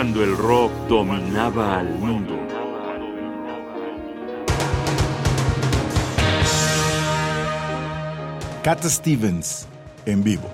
cuando el rock dominaba al mundo. Cat Stevens en vivo.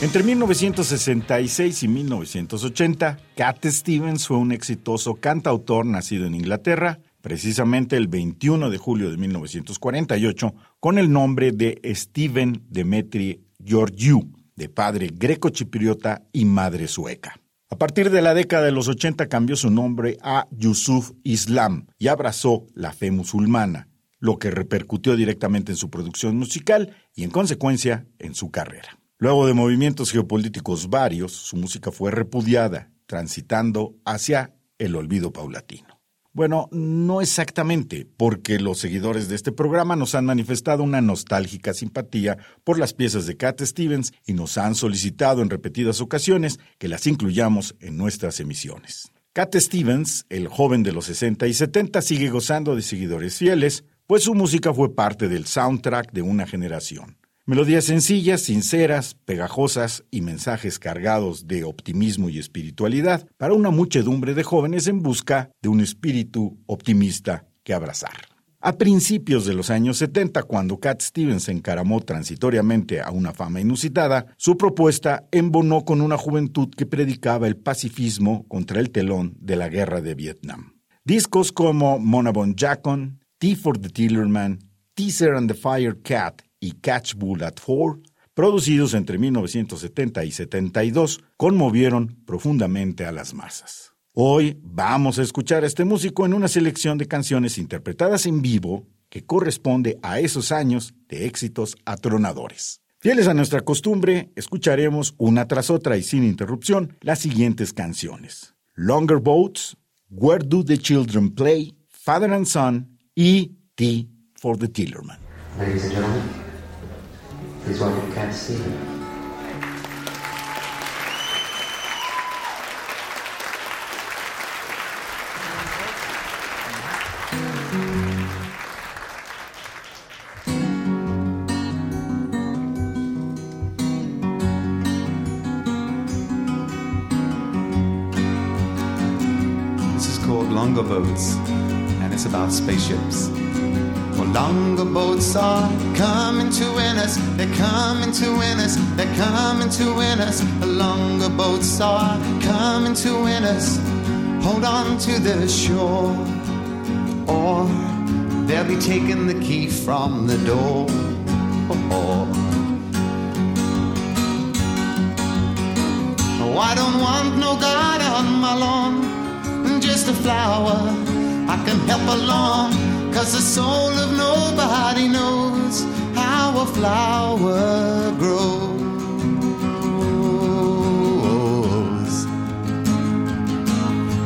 Entre 1966 y 1980, Cat Stevens fue un exitoso cantautor nacido en Inglaterra, precisamente el 21 de julio de 1948, con el nombre de Steven Demetri Georgiou, de padre greco-chipriota y madre sueca. A partir de la década de los 80 cambió su nombre a Yusuf Islam y abrazó la fe musulmana, lo que repercutió directamente en su producción musical y en consecuencia en su carrera. Luego de movimientos geopolíticos varios, su música fue repudiada, transitando hacia el olvido paulatino. Bueno, no exactamente, porque los seguidores de este programa nos han manifestado una nostálgica simpatía por las piezas de Cat Stevens y nos han solicitado en repetidas ocasiones que las incluyamos en nuestras emisiones. Cat Stevens, el joven de los 60 y 70, sigue gozando de seguidores fieles, pues su música fue parte del soundtrack de una generación. Melodías sencillas, sinceras, pegajosas y mensajes cargados de optimismo y espiritualidad para una muchedumbre de jóvenes en busca de un espíritu optimista que abrazar. A principios de los años 70, cuando Cat Stevens encaramó transitoriamente a una fama inusitada, su propuesta embonó con una juventud que predicaba el pacifismo contra el telón de la guerra de Vietnam. Discos como Monabon Jackon, Tea for the Tillerman, Teaser and the Fire Cat y Catch Bull at Four, producidos entre 1970 y 72, conmovieron profundamente a las masas. Hoy vamos a escuchar a este músico en una selección de canciones interpretadas en vivo que corresponde a esos años de éxitos atronadores. Fieles a nuestra costumbre, escucharemos una tras otra y sin interrupción las siguientes canciones. Longer Boats, Where Do the Children Play, Father and Son y Tea for the Tillerman. And gentlemen, please welcome Cat This is called Longer Boats, and it's about spaceships. Longer boats are coming to win us. They're coming to win us. They're coming to win us. Longer boats are coming to win us. Hold on to the shore, or they'll be taking the key from the door. Oh, I don't want no God on my lawn, just a flower I can help along. Cause the soul of nobody knows how a flower grows.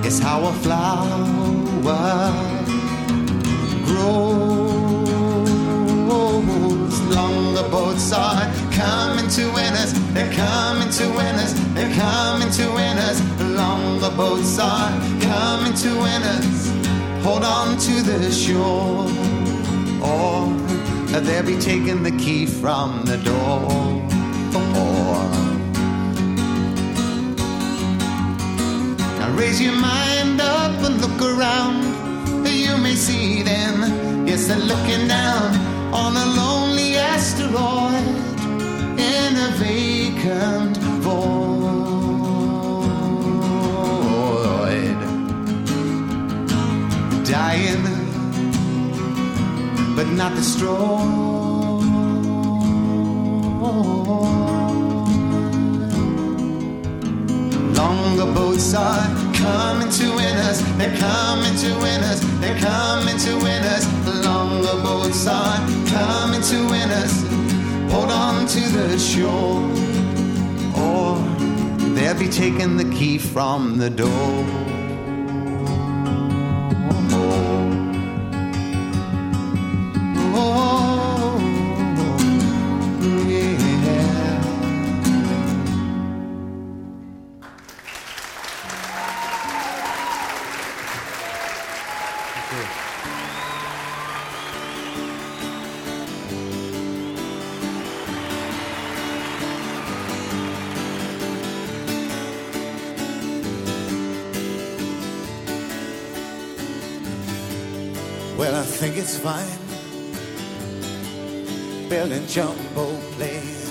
It's how a flower grows. Longer boats are coming to win us. They're coming to win us. They're coming to win us. Longer boats are coming to win us hold on to the shore, or they'll be taking the key from the door. Now raise your mind up and look around. You may see them, yes, they're looking down on a lonely asteroid in a vacant void. But not destroyed. Longer boats are coming to win us. They're coming to win us. They're coming to win us. Longer boats are coming to win us. Hold on to the shore, or they'll be taking the key from the door. Well, I think it's fine building jumbo planes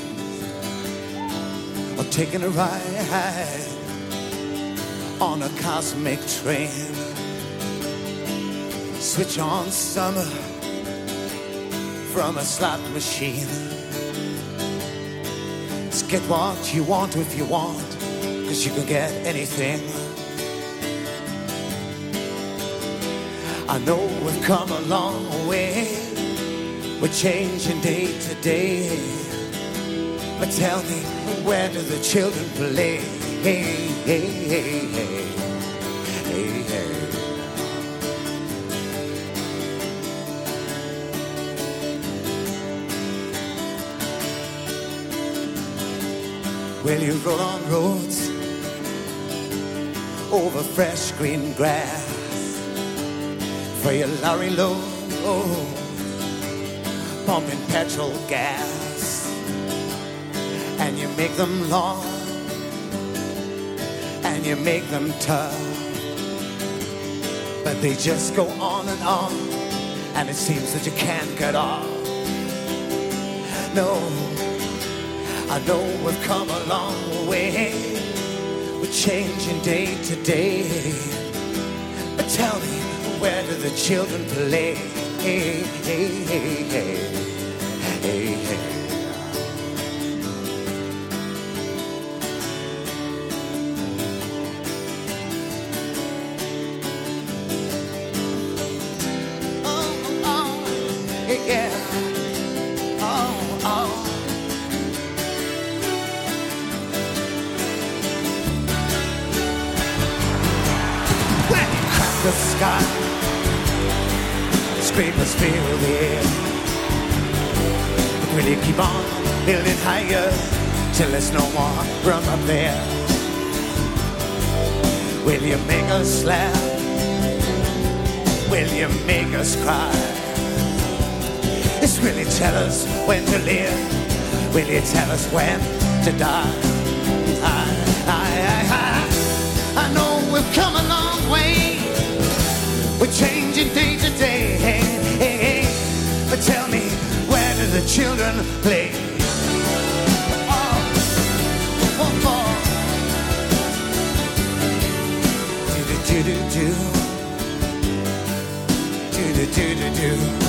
or taking a ride on a cosmic train. Switch on summer from a slot machine. Just get what you want if you want, cause you can get anything. I know we've come a long way. We're changing day to day. But tell me, where do the children play? Hey, hey, hey, hey, hey, hey. Will you roll on roads over fresh green grass for your lorry load, pumping petrol gas, and you make them long and you make them tough, but they just go on and on, and it seems that you can't get off. No. I know we've come a long way. We're changing day to day. But tell me, where do the children play? Hey, hey, hey, hey, hey, hey. Oh, oh, oh. Fill the air. But will you keep on building higher till there's no more room up there? Will you make us laugh? Will you make us cry? Just will you tell us when to live? Will you tell us when to die? I, I, I, I, I know we've come a long way. We're changing day to day. Tell me, where do the children play? Oh, oh, oh. Do, do, do, do. Do, do, do, do, do.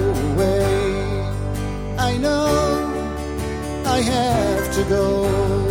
know I have to go.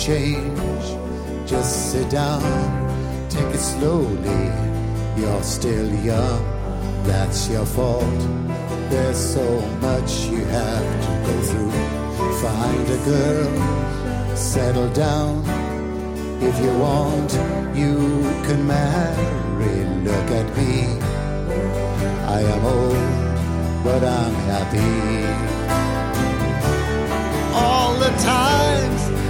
Change. Just sit down, take it slowly. You're still young, that's your fault. There's so much you have to go through. Find a girl, settle down. If you want, you can marry. Look at me. I am old, but I'm happy. All the times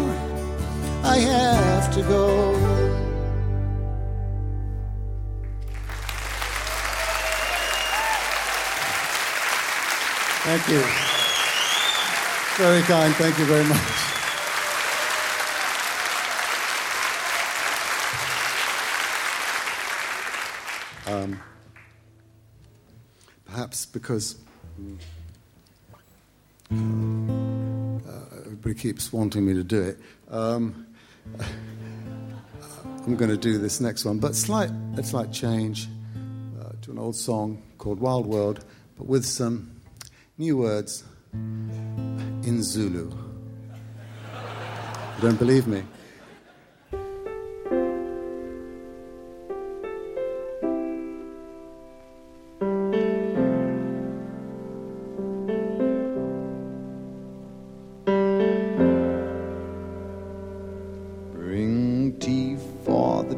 I have to go. Thank you. Very kind. Thank you very much. Um, perhaps because uh, everybody keeps wanting me to do it. Um, I'm going to do this next one, but slight, a slight change uh, to an old song called Wild World, but with some new words in Zulu. You don't believe me?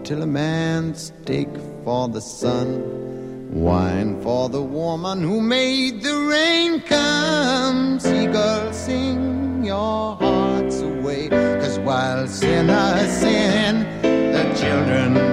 For a tillerman, steak for the sun, wine for the woman who made the rain come. Seagulls sing your hearts away, cause while sinners sin, the children